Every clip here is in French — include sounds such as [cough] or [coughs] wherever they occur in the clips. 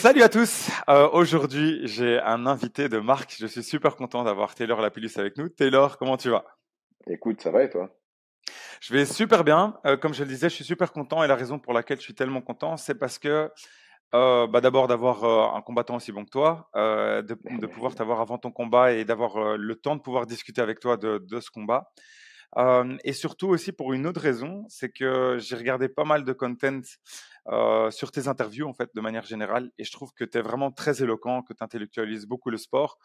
salut à tous. Euh, aujourd'hui, j'ai un invité de marque. Je suis super content d'avoir Taylor Lapillus avec nous. Taylor, comment tu vas? Écoute, ça va et toi? Je vais super bien. Euh, comme je le disais, je suis super content et la raison pour laquelle je suis tellement content, c'est parce que euh, bah d'abord d'avoir euh, un combattant aussi bon que toi, euh, de, de, [laughs] pouvoir t'avoir avant ton combat et d'avoir le temps de pouvoir discuter avec toi de, de ce combat. Et surtout aussi pour une autre raison, c'est que j'ai regardé pas mal de content euh, sur tes interviews en fait de manière générale et je trouve que tu es vraiment très éloquent, que tu intellectualises beaucoup le sport.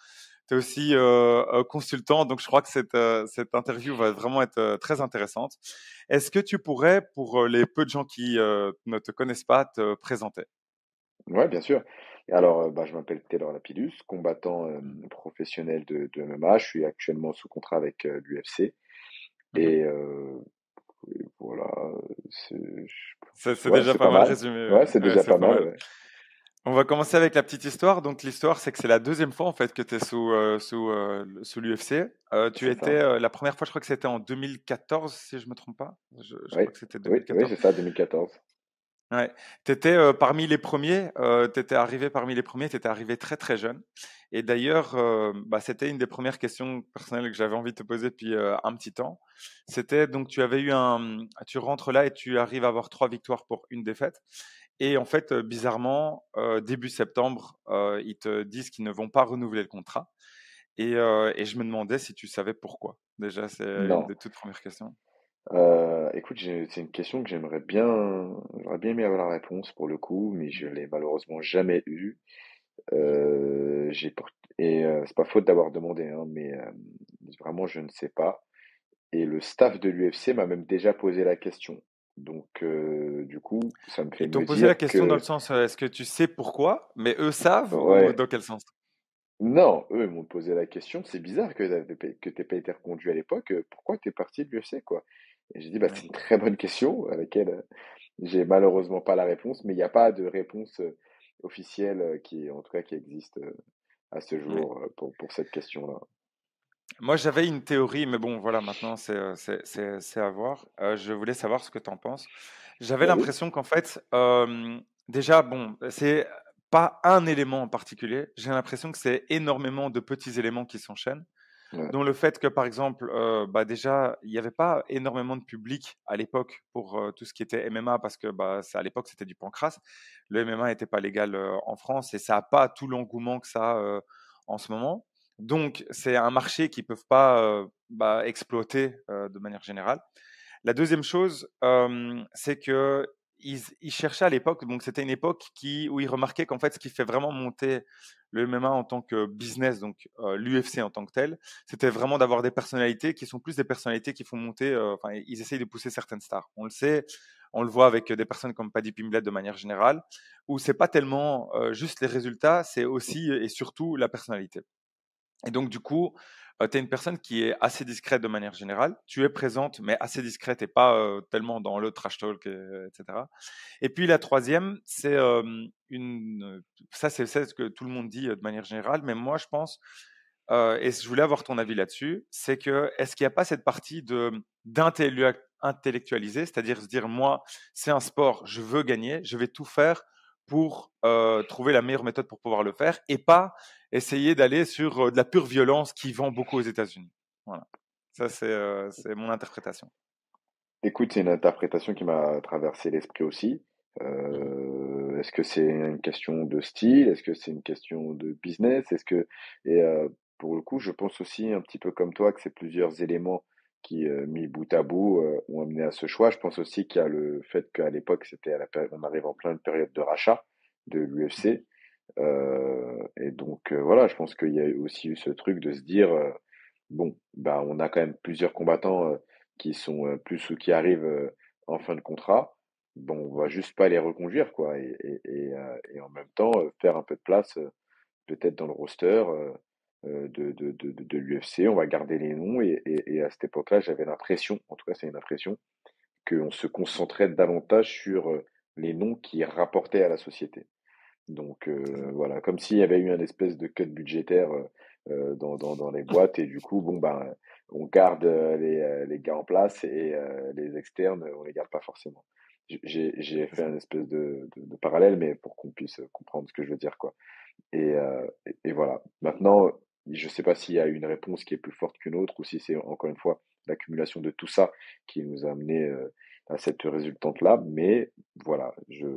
Tu es aussi euh, consultant, donc je crois que cette, cette interview va vraiment être très intéressante. Est-ce que tu pourrais, pour les peu de gens qui ne te connaissent pas, te présenter? Ouais, bien sûr. Alors, bah, je m'appelle Taylor Lapidus, combattant euh, professionnel de, de MMA. Je suis actuellement sous contrat avec euh, l'UFC. Mmh et, euh, et voilà. C'est ouais, déjà pas, pas, mal résumé. Ouais, c'est déjà pas, pas, mal. Ouais. On va commencer avec la petite histoire. Donc l'histoire, c'est que c'est la deuxième fois en fait que tu es sous euh, sous euh, sous l'UFC. Euh, tu étais la première fois, je crois que c'était en 2014, si je me trompe pas. Je, je oui. crois que c'était 2014. Oui, oui c'est ça, 2014. Ouais. Tu étais euh, parmi les premiers, euh, tu étais arrivé parmi les premiers, tu étais arrivé très très jeune. Et d'ailleurs, euh, bah, c'était une des premières questions personnelles que j'avais envie de te poser depuis un petit temps. C'était donc tu avais eu un, tu rentres là et tu arrives à avoir trois victoires pour une défaite. Et en fait, bizarrement, début septembre, ils te disent qu'ils ne vont pas renouveler le contrat. Et, et je me demandais si tu savais pourquoi. Déjà, c'est une des toutes premières questions. Euh, écoute, c'est une question que j'aimerais bien, j'aurais bien aimé avoir la réponse pour le coup, mais je l'ai malheureusement jamais eue. Euh, j'ai et euh, c'est pas faute d'avoir demandé, hein, mais euh, vraiment je ne sais pas. Et le staff de l'UFC m'a même déjà posé la question. Donc euh, du coup, ça me fait. Ils t'ont posé la question que... dans le sens, est-ce que tu sais pourquoi, mais eux savent ouais. dans quel sens? Non, eux ils m'ont posé la question. C'est bizarre que tu n'aies pas été reconduit à l'époque. Pourquoi tu es parti de l'UFC quoi? Et j'ai dit, bah, c'est une très bonne question à laquelle j'ai malheureusement pas la réponse, mais il n'y a pas de réponse officielle qui, en tout cas, qui existe à ce jour pour, pour cette question-là. Moi, j'avais une théorie, mais bon, voilà, maintenant, c'est à voir. Euh, je voulais savoir ce que tu en penses. J'avais l'impression qu'en fait, euh, déjà, bon, c'est pas un élément en particulier. J'ai l'impression que c'est énormément de petits éléments qui s'enchaînent. Ouais. dont le fait que, par exemple, euh, bah déjà, il n'y avait pas énormément de public à l'époque pour euh, tout ce qui était MMA, parce que bah, à l'époque, c'était du pancras. Le MMA n'était pas légal euh, en France et ça n'a pas tout l'engouement que ça a en ce moment. Donc, c'est un marché qu'ils ne peuvent pas bah, exploiter de manière générale. La deuxième chose, c'est que ils, cherchaient à l'époque, donc c'était une époque où ils remarquaient qu'en fait, ce qui fait vraiment monter le MMA en tant que business, donc euh, l'UFC en tant que tel, c'était vraiment d'avoir des personnalités qui sont plus des personnalités qui font monter, euh, enfin, ils essayent de pousser certaines stars. On le sait, on le voit avec des personnes comme Paddy Pimblett de manière générale, où c'est pas tellement euh, juste les résultats, c'est aussi et surtout la personnalité. Et donc, du coup, euh, tu es une personne qui est assez discrète de manière générale. Tu es présente, mais assez discrète et pas tellement dans le trash talk, et, etc. Et puis la troisième, c'est une. Ça, c'est ce que tout le monde dit de manière générale, mais moi, je pense, et je voulais avoir ton avis là-dessus, c'est que est-ce qu'il n'y a pas cette partie de d'intellectualiser, c'est-à-dire se dire, moi, c'est un sport, je veux gagner, je vais tout faire pour trouver la meilleure méthode pour pouvoir le faire et pas essayer d'aller sur de la pure violence qui vend beaucoup aux États-Unis. Voilà. Ça, c'est euh, mon interprétation. Écoute, c'est une interprétation qui m'a traversé l'esprit aussi. Est-ce que c'est une question de style? Est-ce que c'est une question de business? Est-ce que et pour le coup, je pense aussi un petit peu comme toi que c'est plusieurs éléments qui, euh, mis bout à bout, euh, ont amené à ce choix. Je pense aussi qu'il y a le fait qu'à l'époque, c'était à la période, on arrive en pleine période de rachat de l'UFC. Euh, et donc, euh, voilà, je pense qu'il y a aussi eu ce truc de se dire, euh, bon, bah, on a quand même plusieurs combattants euh, qui sont plus ou qui arrivent en fin de contrat. Bon, on va juste pas les reconduire, quoi. Et, et, et, et en même temps, faire un peu de place, peut-être dans le roster de, de, de, de l'UFC, on va garder les noms et, et, et à cette époque-là, j'avais l'impression, en tout cas c'est une impression, qu'on se concentrait davantage sur les noms qui rapportaient à la société. Donc euh, voilà, comme s'il y avait eu un espèce de cut budgétaire euh, dans, dans, dans les [laughs] boîtes et du coup, bon ben, on garde les, les gars en place et euh, les externes, on les garde pas forcément. j'ai fait un espèce de, de, parallèle, mais pour qu'on puisse comprendre ce que je veux dire, quoi. Et, euh, et, voilà. Maintenant, je ne sais pas s'il y a une réponse qui est plus forte qu'une autre, ou si c'est encore une fois l'accumulation de tout ça qui nous a amené euh, à cette résultante-là. Mais voilà, je,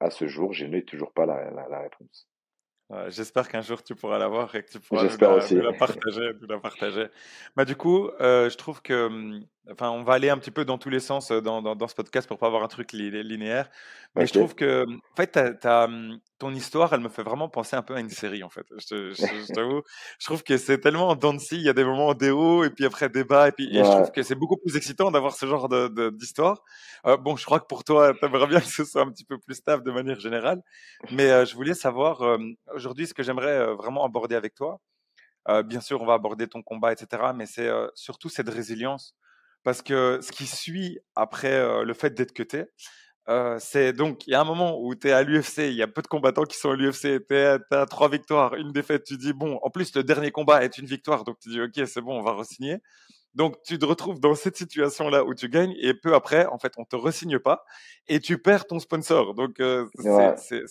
à ce jour, je n'ai toujours pas la, la, la réponse. J'espère qu'un jour tu pourras l'avoir et que tu pourras nous la, la, partager. Nous la partager. Bah, du coup, euh, je trouve que hum, Enfin, on va aller un petit peu dans tous les sens euh, dans, dans, ce podcast pour pas avoir un truc linéaire. Mais je trouve que, en fait, hum, ton histoire, elle me fait vraiment penser un peu à une série, en fait. Je, je, [laughs] t'avoue, je trouve que c'est tellement en dents Il y a des moments des hauts et puis après des bas. Et puis, et je trouve que c'est beaucoup plus excitant d'avoir ce genre d'histoire. De, euh, bon, je crois que pour toi, tu aimerais bien [laughs] que ce soit un petit peu plus stable de manière générale. Mais euh, je voulais savoir, aujourd'hui, ce que j'aimerais vraiment aborder avec toi. bien sûr, on va aborder ton combat, etc. Mais c'est surtout cette résilience parce que ce qui suit après le fait d'être cuté, euh, c'est donc, il y a un moment où tu es à l'UFC, il y a peu de combattants qui sont à l'UFC, tu as trois victoires, une défaite, tu dis, bon, en plus, le dernier combat est une victoire, donc tu dis, ok, c'est bon, on va re-signer. Donc, tu te retrouves dans cette situation-là où tu gagnes et peu après, en fait, on te re-signe pas et tu perds ton sponsor. Donc, euh, c'est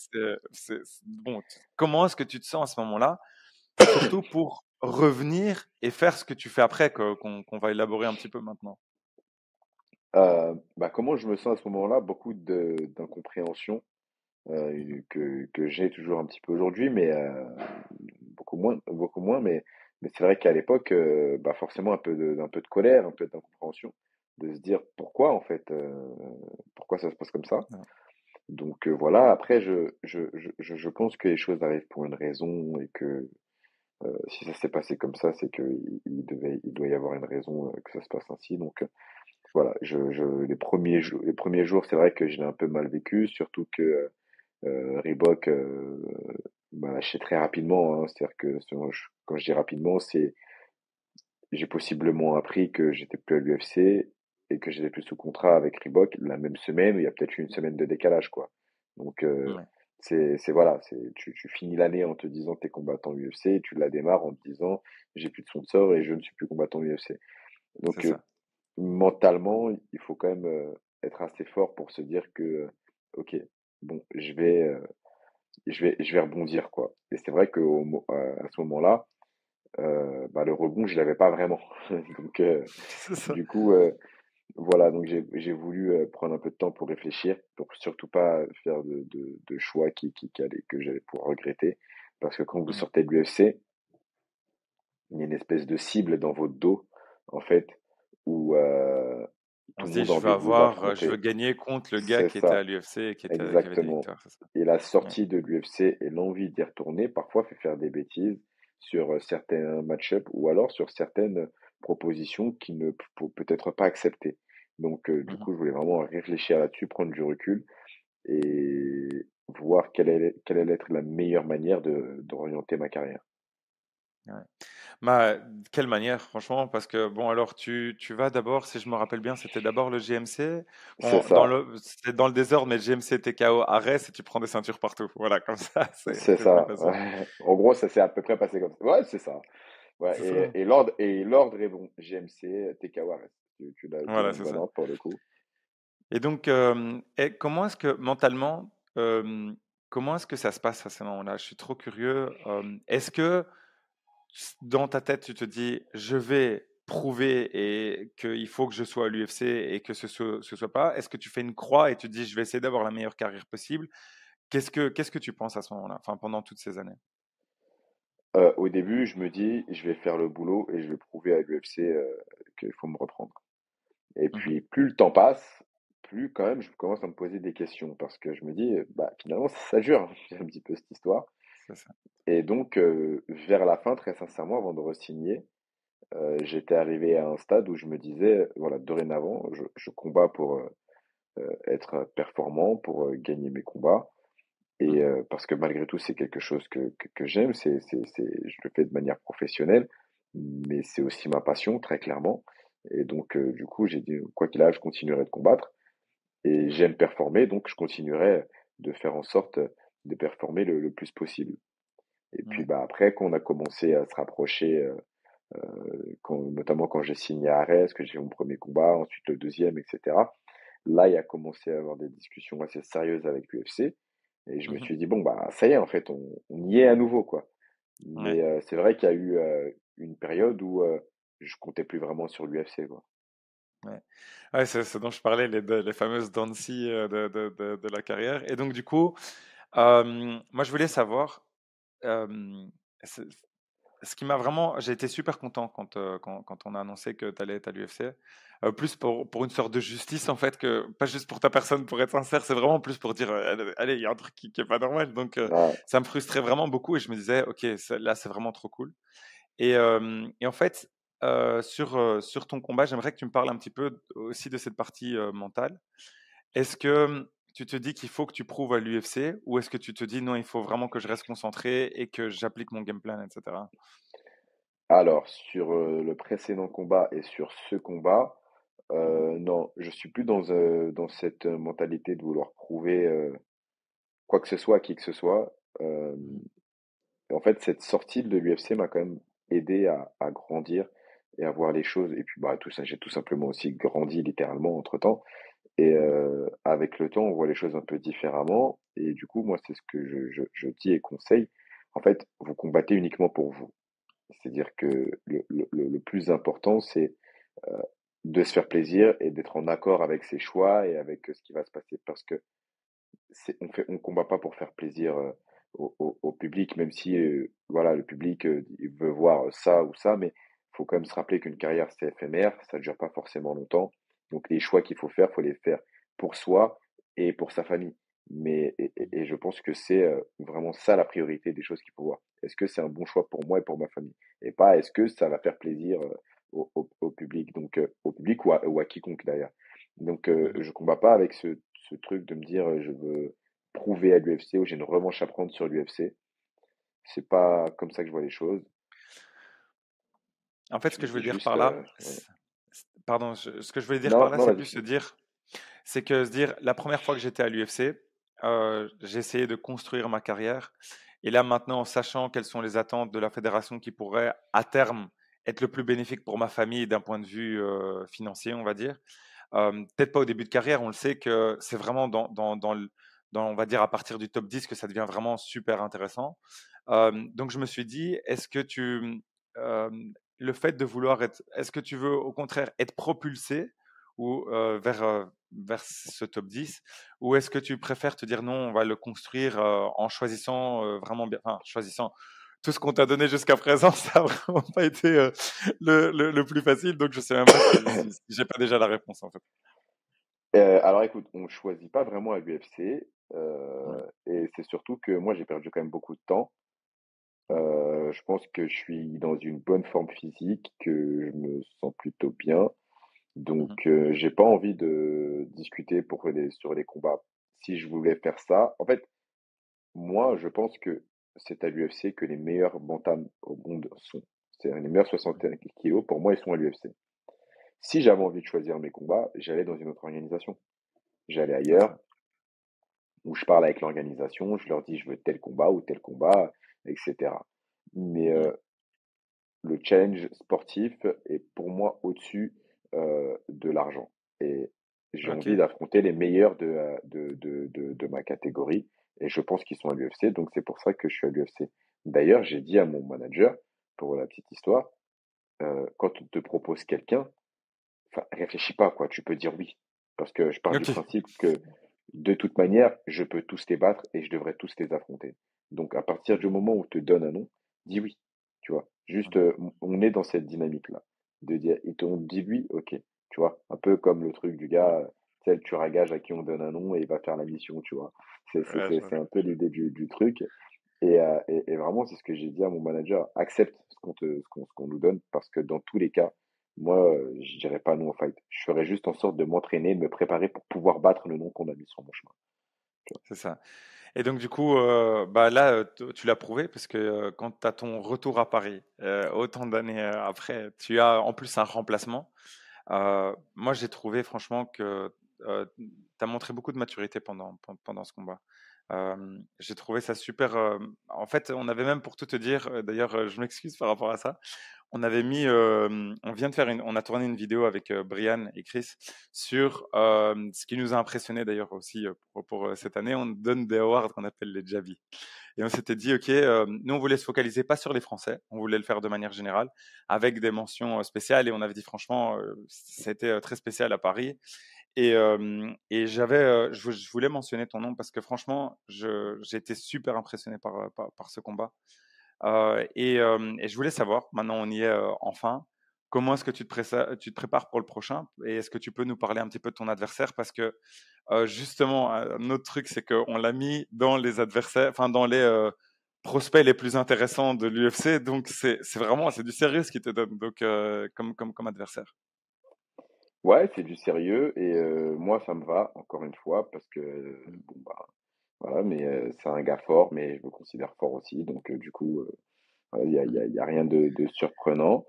bon. Comment est-ce que tu te sens à ce moment-là? Surtout pour revenir et faire ce que tu fais après, qu'on va élaborer un petit peu maintenant? Euh, bah, comment je me sens à ce moment-là? Beaucoup d'incompréhension euh, que, que j'ai toujours un petit peu aujourd'hui, mais euh, beaucoup moins, beaucoup moins. Mais, mais c'est vrai qu'à l'époque, bah, forcément un peu de, un peu de colère, un peu d'incompréhension, de se dire pourquoi en fait, pourquoi ça se passe comme ça? Donc voilà. Après, je, je, je, je pense que les choses arrivent pour une raison et que euh, si ça s'est passé comme ça, c'est qu'il il devait, il doit y avoir une raison euh, que ça se passe ainsi. Donc voilà, je, je, les premiers jours, les premiers jours, c'est vrai que je l'ai un peu mal vécu, surtout que euh, Reebok euh, m'a lâché très rapidement. Hein, C'est-à-dire que quand je dis rapidement, c'est j'ai possiblement appris que j'étais plus à l'UFC et que j'étais plus sous contrat avec Reebok la même semaine il y a peut-être eu une semaine de décalage, quoi. Donc euh, c'est voilà, c'est, tu, tu finis l'année en te disant que tu es combattant UFC et tu la démarres en te disant j'ai plus de sponsor et je ne suis plus combattant UFC. Donc euh, mentalement, il faut quand même euh, être assez fort pour se dire que euh, ok, bon, je vais, je vais, je vais rebondir quoi. Et c'est vrai que à ce moment-là, bah, le rebond, je l'avais pas vraiment. [laughs] Donc [laughs] du coup voilà, donc j'ai voulu euh, prendre un peu de temps pour réfléchir, pour surtout pas faire de, de, de choix qui, qui, qui que j'allais pouvoir regretter. Parce que quand vous mmh. sortez de l'UFC, il y a une espèce de cible dans votre dos, en fait, où euh, tout le monde je veux avoir, je veux gagner contre le gars qui était à l'UFC et qui était Exactement. et la sortie de l'UFC et l'envie d'y retourner, parfois fait faire des bêtises sur euh, certains match-ups ou alors sur certaines propositions qui ne peut-être pas accepter. Donc, euh, du mmh coup, je voulais vraiment réfléchir là-dessus, prendre du recul et voir quelle allait, quelle allait être la meilleure manière d'orienter ma carrière. Ouais. quelle manière, franchement, parce que, bon, alors, tu, tu vas d'abord, si je me rappelle bien, c'était d'abord le GMC. Bon, dans le, c'était dans le désordre, mais GMC TKO arrête et tu prends des ceintures partout. Voilà, comme ça. [laughs] C'est ça. En gros, ça s'est à peu près passé comme ça. Ouais, c'est ça. Ouais, et, l'ordre et l'ordre est bon. GMC, TKO, tu, tu l'as voilà, c'est ça. pour le coup. Et donc, et comment est-ce que mentalement, comment est-ce que ça se passe à ce moment-là Je suis trop curieux. est-ce que dans ta tête, tu te dis, je vais prouver et qu'il faut que je sois à l'UFC et que ce ne soit, soit, pas? Est-ce que tu fais une croix et tu te dis, je vais essayer d'avoir la meilleure carrière possible? Qu'est-ce que Qu'est-ce que tu penses à ce moment-là, enfin pendant toutes ces années? Euh, au début, je me dis, je vais faire le boulot et je vais prouver à l'UFC euh, qu'il faut me reprendre. Et mmh puis, plus le temps passe, plus quand même, je commence à me poser des questions parce que je me dis, bah, finalement, ça dure hein, [laughs] un petit peu cette histoire. Ça. Et donc, euh, vers la fin, très sincèrement, avant de re-signer, j'étais arrivé à un stade où je me disais, voilà, dorénavant, je, je combats pour être performant, pour gagner mes combats. Et mmh. parce que malgré tout, c'est quelque chose que, que, j'aime, c'est, c'est, je le fais de manière professionnelle, mais c'est aussi ma passion, très clairement. Et donc, du coup, j'ai dit, quoi qu'il arrive, je continuerai de combattre. Et j'aime performer, donc je continuerai de faire en sorte de performer le, le plus possible. Et puis, bah, après, quand on a commencé à se rapprocher, euh, quand, notamment quand j'ai signé à Arès, que j'ai eu mon premier combat, ensuite le deuxième, etc., là, il a commencé à avoir des discussions assez sérieuses avec l'UFC. Et je me Mmh suis dit, bon, bah, ça y est, en fait, on, on y est à nouveau, quoi. Ouais. Mais euh, c'est vrai qu'il y a eu euh, une période où euh, je comptais plus vraiment sur l'UFC, quoi. Ouais, ouais c'est ce dont je parlais, les, les fameuses dents de de, de, de, la carrière. Et donc, du coup, moi, je voulais savoir, ce qui m'a vraiment, j'ai été super content quand, euh, quand, quand on a annoncé que tu allais être à l'UFC. Euh, plus pour, pour une sorte de justice, en fait, que pas juste pour ta personne, pour être sincère, c'est vraiment plus pour dire, euh, allez, il y a un truc qui, qui est pas normal. Donc, Ouais. ça me frustrait vraiment beaucoup et je me disais, ok, là, c'est vraiment trop cool. Et, et en fait, sur, sur ton combat, j'aimerais que tu me parles un petit peu aussi de cette partie mentale. Est-ce que tu te dis qu'il faut que tu prouves à l'UFC ou est-ce que tu te dis non, il faut vraiment que je reste concentré et que j'applique mon game plan, etc. Alors, sur euh, le précédent combat et sur ce combat, Mhm, euh, non, je suis plus dans, euh, dans cette mentalité de vouloir prouver quoi que ce soit à qui que ce soit. Mhm, en fait, cette sortie de l'UFC m'a quand même aidé à, à grandir et à voir les choses. Et puis, bah, tout ça, j'ai tout simplement aussi grandi littéralement entre-temps. Et euh, avec le temps, on voit les choses un peu différemment. Et du coup, moi, c'est ce que je, dis et conseille. En fait, vous combattez uniquement pour vous. C'est-à-dire que le, le, plus important, c'est euh, de se faire plaisir et d'être en accord avec ses choix et avec euh, ce qui va se passer. Parce que on fait, on combat pas pour faire plaisir au, au, public, même si voilà, le public il veut voir ça ou ça, mais il faut quand même se rappeler qu'une carrière c'est éphémère, ça ne dure pas forcément longtemps. Donc les choix qu'il faut faire, faut les faire pour soi et pour sa famille. Mais et, et- je pense que c'est euh, vraiment ça la priorité des choses qu'il faut voir. Est-ce que c'est un bon choix pour moi et pour ma famille? Et pas est-ce que ça va faire plaisir euh, au, au, au public, donc euh, au public ou à, ou à quiconque d'ailleurs. Donc euh, mhm. je combats pas avec ce, ce truc de me dire je veux prouver à l'UFC ou j'ai une revanche à prendre sur l'UFC. C'est pas comme ça que je vois les choses. En fait, ce que je veux dire par là. Pardon, je- ce que je voulais dire par là, c'est plus se dire, c'est que se dire, la première fois que j'étais à l'UFC, euh, j'ai essayé de construire ma carrière. Et là, maintenant, en sachant quelles sont les attentes de la fédération qui pourraient, à terme, être le plus bénéfique pour ma famille d'un point de vue euh, financier, on va dire. Euh, Peut-être pas au début de carrière, on le sait que c'est vraiment dans, dans, dans, le- dans, on va dire, à partir du top 10 que ça devient vraiment super intéressant. Donc, je me suis dit, est-ce que tu, le fait de vouloir être, est-ce que tu veux au contraire être propulsé ou euh, vers, euh, vers ce top 10 ou est-ce que tu préfères te dire non, on va le construire euh, en choisissant vraiment bien, enfin, choisissant tout ce qu'on t'a donné jusqu'à présent, [laughs] ça n'a vraiment pas été le, le, le plus facile, donc je sais même pas si, j'ai pas déjà la réponse en fait. Alors écoute, on ne choisit pas vraiment à l'UFC. Ouais. et c'est surtout que moi j'ai perdu quand même beaucoup de temps. Euh, je pense que je suis dans une bonne forme physique, que je me sens plutôt bien. Donc, Mhm. euh, j'ai pas envie de discuter pour les, sur les combats. Si je voulais faire ça, en fait, moi, je pense que c'est à l'UFC que les meilleurs bantams au monde sont. C'est les meilleurs 61 kilos, pour moi, ils sont à l'UFC. Si j'avais envie de choisir mes combats, j'allais dans une autre organisation. J'allais ailleurs, où je parle avec l'organisation, je leur dis je veux tel combat ou tel combat, etc. Mais euh, le challenge sportif est pour moi au-dessus euh, de l'argent. Et j'ai envie d'affronter les meilleurs de, de, de, de, de ma catégorie. Et je pense qu'ils sont à l'UFC, donc c'est pour ça que je suis à l'UFC. D'ailleurs, j'ai dit à mon manager, pour la petite histoire, euh, quand on te propose quelqu'un, réfléchis pas, quoi, tu peux dire oui. Parce que je pars du principe que de toute manière, je peux tous les battre et je devrais tous les affronter. Donc, à partir du moment où on te donne un nom, dis oui. Tu vois, juste, euh, on est dans cette dynamique-là. De dire, ils t'ont dit oui, ok. Tu vois, un peu comme le truc du gars, tu tueur à qui on donne un nom et il va faire la mission, tu vois? C'est, Ouais, un peu l'idée du, du truc. Et, euh, et, et vraiment, c'est ce que j'ai dit à mon manager, accepte ce qu'on nous donne, parce que dans tous les cas, moi, je dirais pas non au fight. Je ferais juste en sorte de m'entraîner, de me préparer pour pouvoir battre le nom qu'on a mis sur mon chemin. tu vois? C'est ça. Et donc, du coup, euh, bah là, euh, tu l'as prouvé parce que euh, quand tu as ton retour à Paris, autant d'années après, tu as en plus un remplacement. Moi, j'ai trouvé franchement que tu as montré beaucoup de maturité pendant, pen- pendant ce combat. J'ai trouvé ça super. en fait, on avait même pour tout te dire, d'ailleurs, je m'excuse par rapport à ça, on avait mis, on vient de faire une, on a tourné une vidéo avec Brian et Chris sur ce qui nous a impressionné d'ailleurs aussi pour, cette année. On donne des awards qu'on appelle les Javi. Et on s'était dit, OK, nous, on voulait se focaliser pas sur les Français, on voulait le faire de manière générale, avec des mentions spéciales. Et on avait dit, franchement, c'était très spécial à Paris. Et, et j'avais, je, voulais mentionner ton nom parce que franchement, j'ai été super impressionné par, par ce combat. Et, je voulais savoir, maintenant on y est enfin, comment est-ce que tu te, tu te, prépares pour le prochain? Et est-ce que tu peux nous parler un petit peu de ton adversaire? Parce que justement, un autre truc, c'est qu'on l'a mis dans les adversaires, enfin dans les prospects les plus intéressants de l'UFC. Donc c'est vraiment c'est du sérieux ce qui te donne donc, comme, comme, comme adversaire. Ouais, c'est du sérieux et moi ça me va encore une fois parce que mmh. bon bah voilà, mais c'est un gars fort, mais je me considère fort aussi. Donc, du coup, il n'y a, y a, y a, rien de, de surprenant.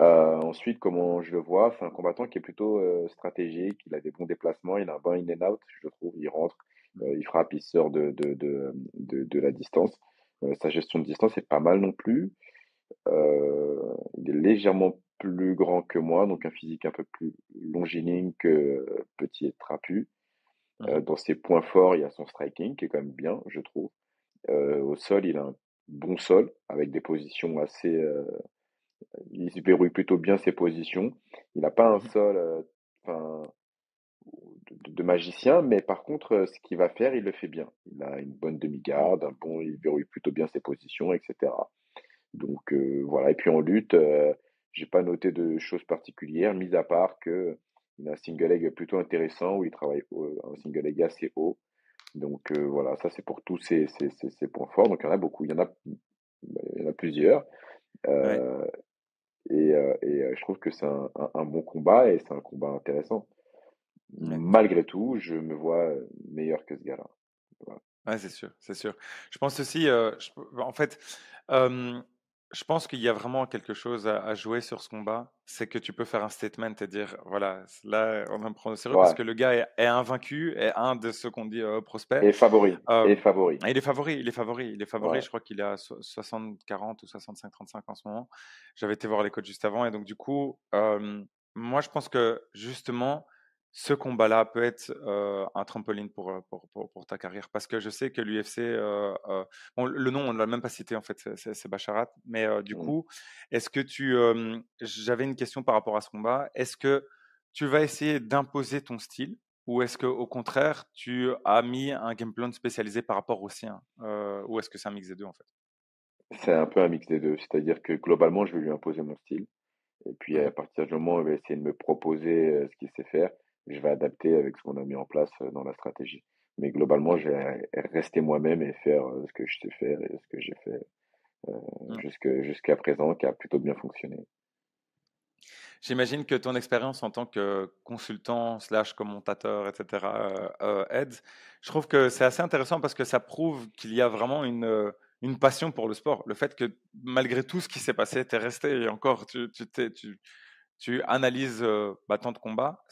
ensuite, comment je le vois, c'est un combattant qui est plutôt stratégique. Il a des bons déplacements, il a un bon in and out, je trouve. Il rentre, il frappe, il sort de, de, de, de, de la distance. sa gestion de distance est pas mal non plus. il est légèrement plus grand que moi, donc un physique un peu plus longiligne que petit et trapu. Euh, dans ses points forts, il y a son striking qui est quand même bien, je trouve. Euh, au sol, il a un bon sol avec des positions assez. Euh, il se verrouille plutôt bien ses positions. Il n'a pas un mmh sol de, magicien, mais par contre, ce qu'il va faire, il le fait bien. Il a une bonne demi-garde, un bon, il verrouille plutôt bien ses positions, etc. Donc voilà. Et puis en lutte, j'ai pas noté de choses particulières, mis à part que il a un single leg plutôt intéressant où il travaille un single leg assez haut. Donc euh, voilà, ça c'est pour tous ces, ces, ces, points forts. Donc il y en a beaucoup, il y en a, il y en a plusieurs. Euh, et, euh, et je trouve que c'est un, un, bon combat et c'est un combat intéressant. Malgré tout, je me vois meilleur que ce gars-là. Voilà. Ouais, c'est sûr, c'est sûr. Je pense aussi, en fait, je pense qu'il y a vraiment quelque chose à, jouer sur ce combat. C'est que tu peux faire un statement et dire voilà, là, on va me prendre au sérieux parce que le gars est, invaincu, est un de ceux qu'on dit euh, prospect. Et favori. Euh, et favori. Il est favori, il est favori, il est favori. Je crois qu'il est à 60-40 ou 65-35 en ce moment. J'avais été voir les codes juste avant et donc, du coup, euh, moi, je pense que justement, ce combat-là peut être un trampoline pour, pour, pour, ta carrière? Parce que je sais que l'UFC, le nom on ne l'a même pas cité en fait, c'est Bacharat, mais du mmh. coup, est-ce que tu, j'avais une question par rapport à ce combat, est-ce que tu vas essayer d'imposer ton style ou est-ce que au contraire tu as mis un game plan spécialisé par rapport au sien? Ou est-ce que c'est un mix des deux en fait? C'est un peu un mix des deux, c'est-à-dire que globalement je vais lui imposer mon style et puis à partir du moment où il va essayer de me proposer ce qu'il sait faire je vais adapter avec ce qu'on a mis en place euh, dans la stratégie. Mais globalement, je vais rester moi-même et faire euh, ce que je sais faire et ce que j'ai fait euh, jusqu'à présent, qui a plutôt bien fonctionné. J'imagine que ton expérience en tant que consultant slash commentateur, etc., aide. Je trouve que c'est assez intéressant parce que ça prouve qu'il y a vraiment une, une passion pour le sport. Le fait que malgré tout ce qui s'est passé, tu es resté et encore, tu, tu, tu, tu analyses bah, tant de combats.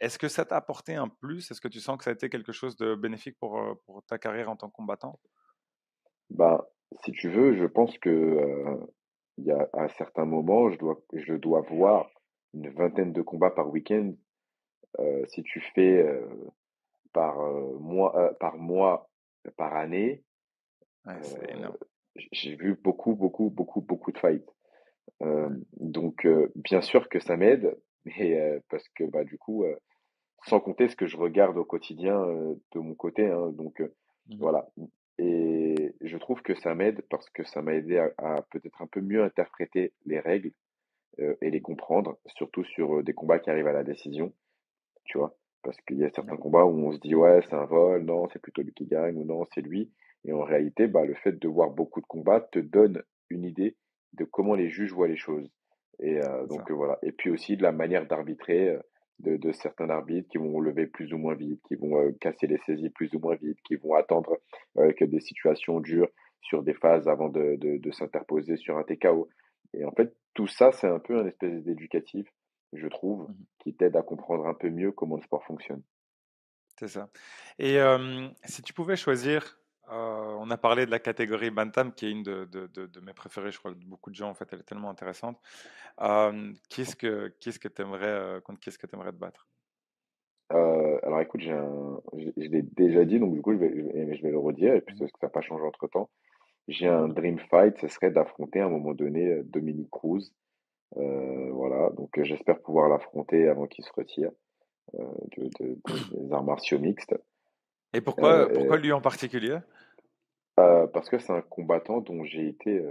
Est-ce que ça t'a apporté un plus? Est-ce que tu sens que ça a été quelque chose de bénéfique pour, pour ta carrière en tant que combattant? Bah, Si tu veux, je pense que il y a à certains moments, je dois, je dois voir une vingtaine de combats par week-end. si tu fais par, mois, par mois, par année, j'ai vu beaucoup, beaucoup, beaucoup, beaucoup de fights. Euh, donc, euh, bien sûr que ça m'aide, [laughs] mais euh, parce que bah, du coup, sans compter ce que je regarde au quotidien de mon côté, hein, donc mmh voilà. Et je trouve que ça m'aide parce que ça m'a aidé à, peut-être un peu mieux interpréter les règles et les comprendre, surtout sur des combats qui arrivent à la décision, tu vois? Parce qu'il y a certains combats où on se dit ouais c'est un vol, non c'est plutôt lui qui gagne ou non c'est lui. Et en réalité, bah, le fait de voir beaucoup de combats te donne une idée de comment les juges voient les choses. Et euh, donc voilà. Et puis aussi de la manière d'arbitrer euh, de, de, certains arbitres qui vont lever plus ou moins vite, qui vont euh, casser les saisies plus ou moins vite, qui vont attendre que des situations durent sur des phases avant de, de, de s'interposer sur un TKO. Et en fait, tout ça, c'est un peu un espèce d'éducatif, je trouve, mmh qui t'aide à comprendre un peu mieux comment le sport fonctionne. C'est ça. Et si tu pouvais choisir Euh, on a parlé de la catégorie Bantam, qui est une de, mes préférées, je crois, de beaucoup de gens, en fait, elle est tellement intéressante. Euh, qu'est-ce que qu'est-ce que tu aimerais, euh, contre qu'est-ce que tu aimerais te battre? Alors écoute, j'ai je l'ai déjà dit, donc du coup, je vais, je vais, le redire, et puis mmh. parce que ça n'a pas changé entre temps. J'ai un dream fight, ce serait d'affronter à un moment donné Dominique Cruz. voilà, donc j'espère pouvoir l'affronter avant qu'il se retire des arts martiaux mixtes. Et pourquoi, pourquoi lui en particulier? Parce que c'est un combattant dont j'ai été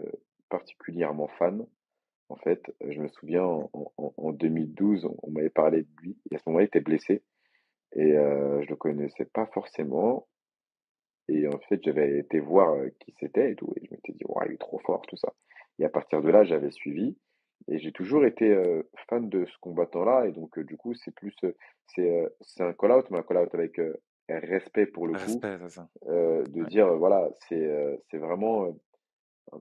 particulièrement fan. En fait, je me souviens en, 2012, on, m'avait parlé de lui, et à ce moment-là, il était blessé. Et je je le connaissais pas forcément. Et en fait, j'avais été voir qui c'était et tout. Et je m'étais dit, ouais, il est trop fort, tout ça. Et à partir de là, j'avais suivi. Et j'ai toujours été fan de ce combattant-là. Et donc, du coup, c'est plus. c'est c'est un call-out, mais un call-out avec respect pour le coup. de dire, voilà, c'est c'est vraiment.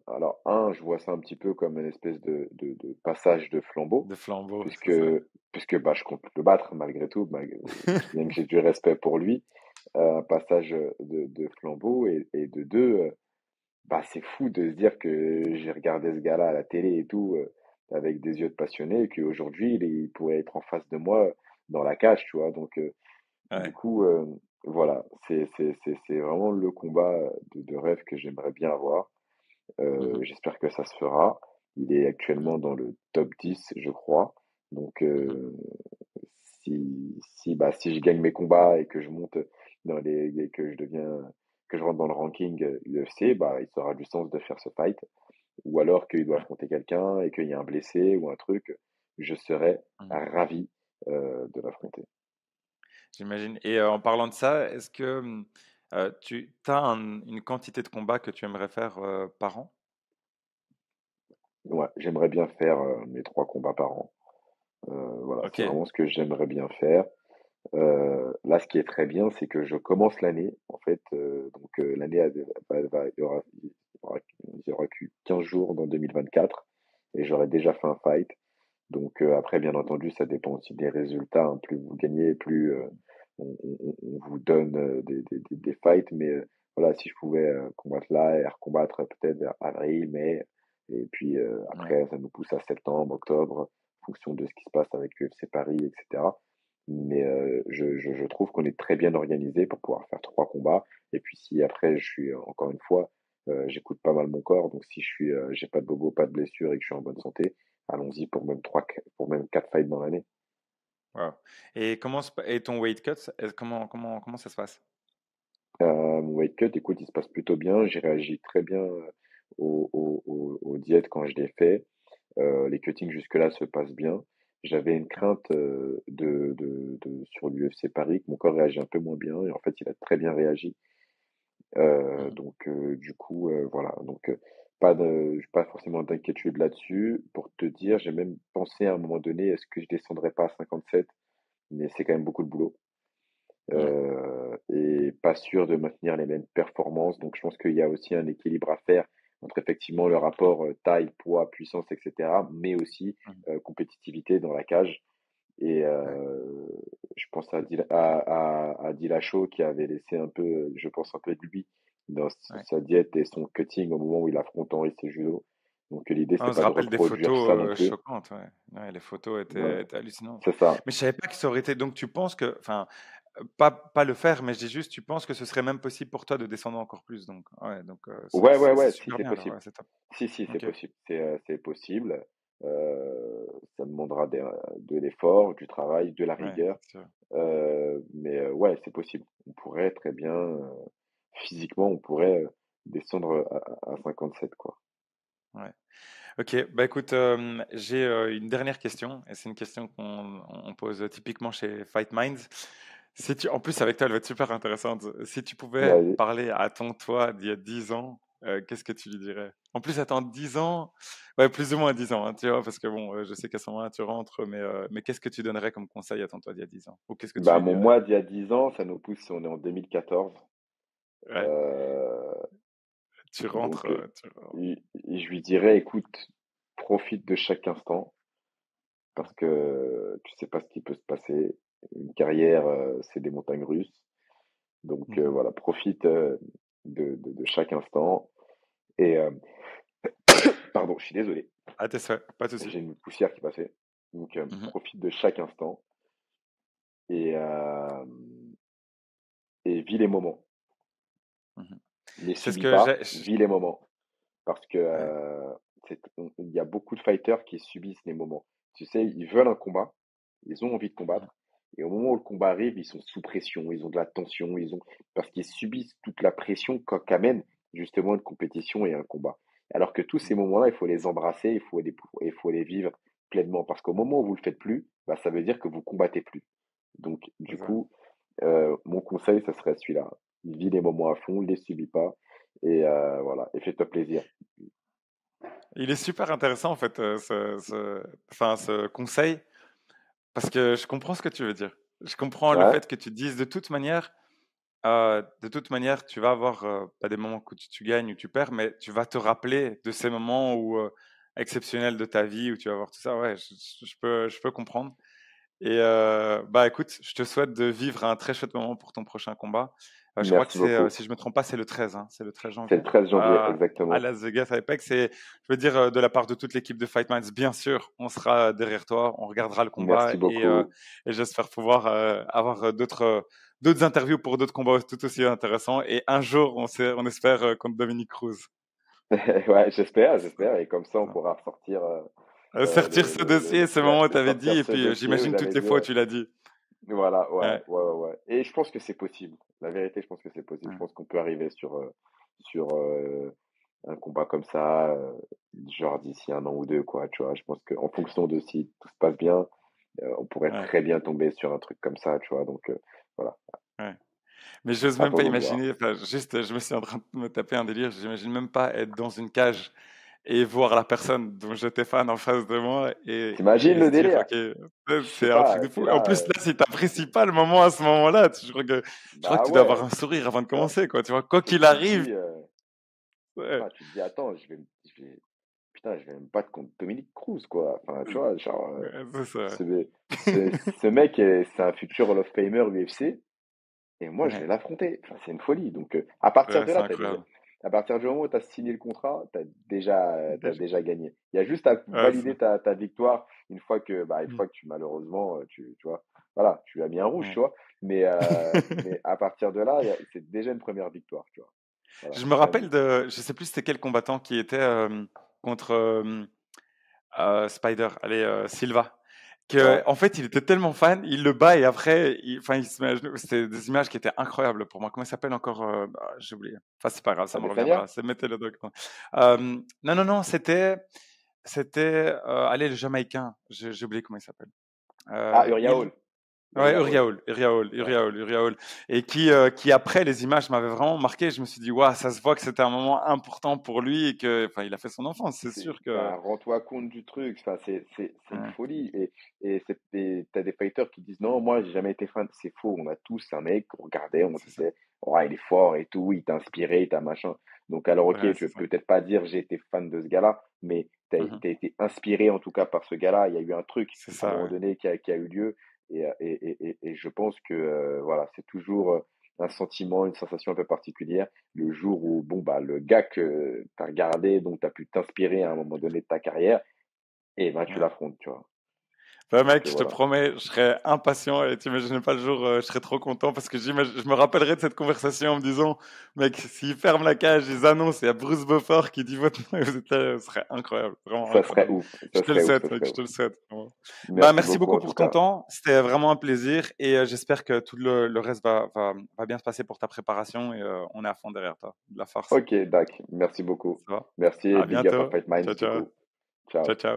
alors, un, je vois ça un petit peu comme une espèce de, de, de passage de flambeau. De flambeau. Puisque, puisque bah, je compte le battre malgré tout, malgré, [laughs] que j'ai du respect pour lui. un passage de, de flambeau. Et, et de deux, bah, c'est fou de se dire que j'ai regardé ce gars-là à la télé et tout avec des yeux de passionné et qu'aujourd'hui, il, pourrait être en face de moi dans la cage, tu vois? Donc, du coup, voilà, c'est vraiment le combat de, rêve que j'aimerais bien avoir. Mmh j'espère que ça se fera. Il est actuellement dans le top 10, je crois. Donc, mmh si, si, bah, si je gagne mes combats et que je monte dans les, et que je deviens, que je rentre dans le ranking UFC, bah, il sera du sens de faire ce fight ou alors qu'il doit affronter quelqu'un et qu'il y a un blessé ou un truc, je serais mmh. ravi euh, de l'affronter. J'imagine. Et en parlant de ça, est-ce que mmh, tu as une quantité de combats que tu aimerais faire par an? Ouais, j'aimerais bien faire mes trois combats par an. voilà, c'est vraiment ce que j'aimerais bien faire. là, ce qui est très bien, c'est que je commence l'année. En fait, donc l'année il y aura, il n'y aura que 15 jours dans 2024 et j'aurai déjà fait un fight. Donc euh, après, bien entendu, ça dépend aussi des résultats. Hein. Plus vous gagnez, plus euh, on, vous donne euh, des, des, des, fights. Mais voilà, si je pouvais combattre là et recombattre peut-être vers avril, mai, et puis après, ça nous pousse à septembre, octobre, en fonction de ce qui se passe avec UFC Paris, etc. Mais je, je, je trouve qu'on est très bien organisé pour pouvoir faire trois combats. Et puis si après, je suis encore une fois, euh, j'écoute pas mal mon corps, donc si je suis, euh, j'ai pas de bobo, pas de blessure et que je suis en bonne santé, allons-y pour même trois, pour même quatre fights dans l'année. Et comment et ton weight cut, comment comment comment ça se passe? Euh, Mon weight cut, écoute, il se passe plutôt bien. J'ai réagi très bien aux, aux, aux, diètes quand je l'ai fait. les cuttings jusque-là se passent bien. J'avais une crainte de, de, de, sur l'UFC Paris que mon corps réagit un peu moins bien et en fait il a très bien réagi. Euh, donc euh, du coup, euh, voilà. Donc pas de, pas forcément d'inquiétude là-dessus. Pour te dire, j'ai même pensé à un moment donné, est-ce que je descendrais pas à 57 Mais c'est quand même beaucoup de boulot. et pas sûr de maintenir les mêmes performances. Donc je pense qu'il y a aussi un équilibre à faire entre effectivement le rapport taille, poids, puissance, etc., mais aussi mmh. compétitivité dans la cage. Et euh, je pense à, à, à, Dilacho qui avait laissé un peu, je pense un peu de lui dans sa diète et son cutting au moment où il affronte Henri judo. Donc l'idée c'est pas de des photos ça choquantes. Ouais. les photos étaient, étaient hallucinantes. C'est ça. Mais je savais pas que ça aurait été. Donc tu penses que, enfin, pas, pas le faire, mais je dis juste, tu penses que ce serait même possible pour toi de descendre encore plus. Donc, ouais, donc, ouais, ouais, ouais, si c'est possible. si, si, c'est possible. C'est possible. Euh, ça demandera de l'effort, du travail, de la rigueur. Euh, mais euh, ouais, c'est possible. On pourrait très bien, physiquement, on pourrait descendre à, 57, quoi. Ouais. Ok, bah écoute, j'ai une dernière question, et c'est une question qu'on pose typiquement chez Fight Minds. Si tu, en plus, avec toi, elle va être super intéressante. Si tu pouvais parler à ton toi d'il y a 10 ans, qu'est-ce que tu lui dirais? En plus, attends, 10 ans, ouais, plus ou moins 10 ans, hein, tu vois, parce que bon, je sais qu'à ce moment-là, tu rentres, mais, mais qu'est-ce que tu donnerais comme conseil à ton toi d'il y a 10 ans? Ou qu'est-ce que bah, Mon moi d'il y a 10 ans, ça nous pousse, on est en 2014. Euh, tu rentres. je lui dirais, écoute, profite de chaque instant, parce que tu sais pas ce qui peut se passer. Une carrière, c'est des montagnes russes. Donc mmh voilà, profite de, de, chaque instant. Et [coughs] pardon, je suis désolé. Ah, t'es pas de J'ai une poussière qui passait. Donc, mmh profite de chaque instant et, et vis les moments. Mmh les subis que pas, vis les moments. Parce que il y a beaucoup de fighters qui subissent les moments. Tu sais, ils veulent un combat, ils ont envie de combattre, et au moment où le combat arrive, ils sont sous pression, ils ont de la tension, ils ont parce qu'ils subissent toute la pression qu'amène justement une compétition et un combat. Alors que tous ces mmh. moments-là, il faut les embrasser, il faut les, il faut les vivre pleinement. Parce qu'au moment où vous ne le faites plus, bah, ça veut dire que vous combattez plus. Donc, du coup, euh, mon conseil, ce serait celui-là. Vis les moments à fond, ne les subis pas. Et euh, voilà, et fais-toi plaisir. Il est super intéressant, en fait, euh, ce, enfin, ce conseil, parce que je comprends ce que tu veux dire. Je comprends le fait que tu dises de toute manière, de toute manière, tu vas avoir pas des moments où tu, gagnes ou tu perds, mais tu vas te rappeler de ces moments où, exceptionnels de ta vie où tu vas voir tout ça. Ouais, je, peux, je peux comprendre. Et bah écoute, je te souhaite de vivre un très chouette moment pour ton prochain combat. Je crois que c'est, si je me trompe pas, c'est le 13. Hein, c'est le 13 janvier. C'est le 13 janvier, exactement. À Las Vegas, à Apex. Et je veux dire, de la part de toute l'équipe de Fight Minds, bien sûr, on sera derrière toi, on regardera le combat. Merci beaucoup. Et, j'espère pouvoir avoir d'autres d'autres interviews pour d'autres combats tout aussi intéressants. Et un jour, on, sait, on espère euh, contre Dominique Cruz. [laughs] ouais, j'espère, j'espère. Et comme ça, on pourra. Euh, euh, sortir ce dossier, ce moment où tu avais dit. Et puis, j'imagine toutes les fois, tu l'as dit. Voilà, ouais, ouais, ouais, Et je pense que c'est possible. La vérité, je pense que c'est possible. Je pense qu'on peut arriver sur, sur un combat comme ça, genre d'ici un an ou deux, quoi. Tu vois, je pense qu'en fonction de si tout se passe bien, on pourrait très bien tomber sur un truc comme ça, tu vois. Donc, voilà. Mais je n'ose même pas imaginer, juste, je me suis en train de me taper un délire, j'imagine même pas être dans une cage et voir la personne dont j'étais fan en face de moi. et T'imagines le délire C'est un truc de fou. En plus, là, si t'apprécies pas le moment à ce moment-là, je crois que, je crois que bah tu dois avoir un sourire avant de commencer, quoi. Tu vois, quoi qu'il arrive. Euh, tu te dis, attends, je vais, je vais, putain, je vais même pas contre Dominique Cruz, quoi. Enfin, tu vois, genre, euh, ce, mec, c'est un futur Hall of Famer UFC, et moi, je vais l'affronter. Enfin, c'est une folie. Donc, euh, à partir de là, à partir du moment où tu as signé le contrat, tu as déjà, as déjà gagné. Il y a juste à valider ta, ta, victoire une fois que, bah, une mmh. fois que tu, malheureusement, euh, tu, tu vois, voilà, tu as mis un rouge, tu vois. Mais, [laughs] mais à partir de là, c'est déjà une première victoire, tu vois. je me rappelle de, je sais plus c'était quel combattant qui était contre euh, Spider, allez, Silva. Que, en fait, il était tellement fan, il le bat et après, enfin, c'était des images qui étaient incroyables pour moi. Comment il s'appelle encore euh, bah, J'ai oublié. Enfin, c'est pas grave, ça me reviendra. C'est mettez le doc. Euh, non, non, non, c'était, c'était, euh, allez, le Jamaïcain. J'ai oublié comment il s'appelle. ah, Uriah Hall. Ouais, Uriaoul, Uriaoul, Uriaoul, Uriaoul. Et qui, euh, qui après les images m'avaient vraiment marqué. Je me suis dit, waouh, ça se voit que c'était un moment important pour lui et que, enfin, il a fait son enfance, c'est sûr que. Bah, Rends-toi compte du truc. Enfin, c'est, c'est, c'est une folie. Et, et t'as des fighters qui disent, non, moi, j'ai jamais été fan. C'est faux. On a tous un mec qu'on regardait, on disait, ouais, il est fort et tout, il t'a inspiré, il t'a machin. Donc, alors, ok, je peux peut-être pas dire j'ai été fan de ce gars-là, mais t'as mmh été inspiré en tout cas par ce gars-là. Il y a eu un truc à un moment donné qui a, qui a eu lieu. Et, et, et, et, je pense que voilà, c'est toujours un sentiment, une sensation un peu particulière le jour où bon bah le gars que tu as regardé, dont tu as pu t'inspirer à un moment donné de ta carrière, et ben tu l'affrontes, tu vois. Bah mec, je te promets, je serais impatient et tu imagines pas le jour, euh, je serais trop content parce que je me rappellerai de cette conversation en me disant, mec, s'ils ferment la cage, ils annoncent, il y a Bruce Beaufort qui dit votre nom, ce serait incroyable, vraiment. Ça serait ouf. je te le souhaite, mec, je te le souhaite. Merci, bah, merci beaucoup, pour ton temps, c'était vraiment un plaisir et euh, j'espère que tout le, reste va, va, va, bien se passer pour ta préparation et euh, on est à fond derrière toi, de la force. Ok, Dak, merci beaucoup. Merci et bientôt. Ciao, ciao. ciao, ciao.